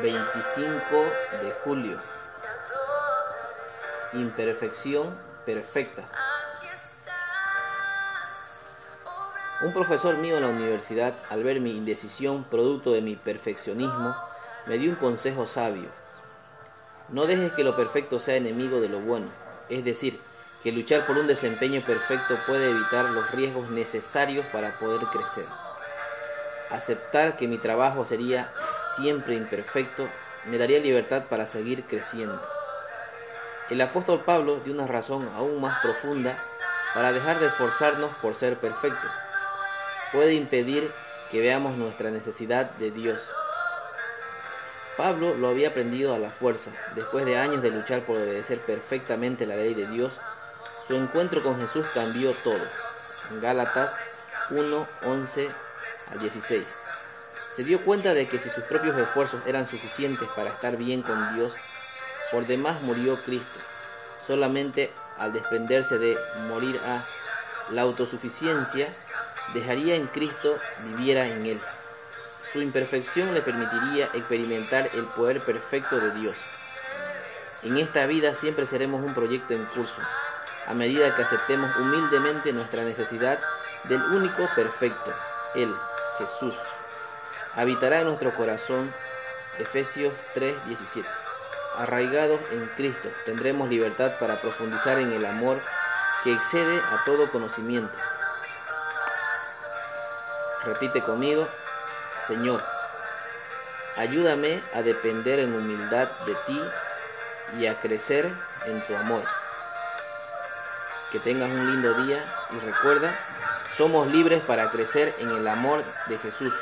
5 de julio. Imperfección perfecta. Un profesor mío en la universidad, al ver mi indecisión producto de mi perfeccionismo, me dio un consejo sabio. No dejes que lo perfecto sea enemigo de lo bueno, es decir, que luchar por un desempeño perfecto puede evitar los riesgos necesarios para poder crecer. Aceptar que mi trabajo sería siempre imperfecto me daría libertad para seguir creciendo. El apóstol Pablo dio una razón aún más profunda para dejar de esforzarnos por ser perfectos. Puede impedir que veamos nuestra necesidad de Dios. Pablo lo había aprendido a la fuerza. Después de años de luchar por obedecer perfectamente la ley de Dios, su encuentro con Jesús cambió todo. Gálatas 1, 11 a 16. Se dio cuenta de que si sus propios esfuerzos eran suficientes para estar bien con Dios, por demás murió Cristo. Solamente al desprenderse de morir a la autosuficiencia, dejaría en Cristo viviera en él. Su imperfección le permitiría experimentar el poder perfecto de Dios. En esta vida siempre seremos un proyecto en curso, a medida que aceptemos humildemente nuestra necesidad del único perfecto, Él, Jesús habitará en nuestro corazón. Efesios 3:17. Arraigados en Cristo, tendremos libertad para profundizar en el amor que excede a todo conocimiento. Repite conmigo, Señor, ayúdame a depender en humildad de ti y a crecer en tu amor. Que tengas un lindo día y recuerda, somos libres para crecer en el amor de Jesús.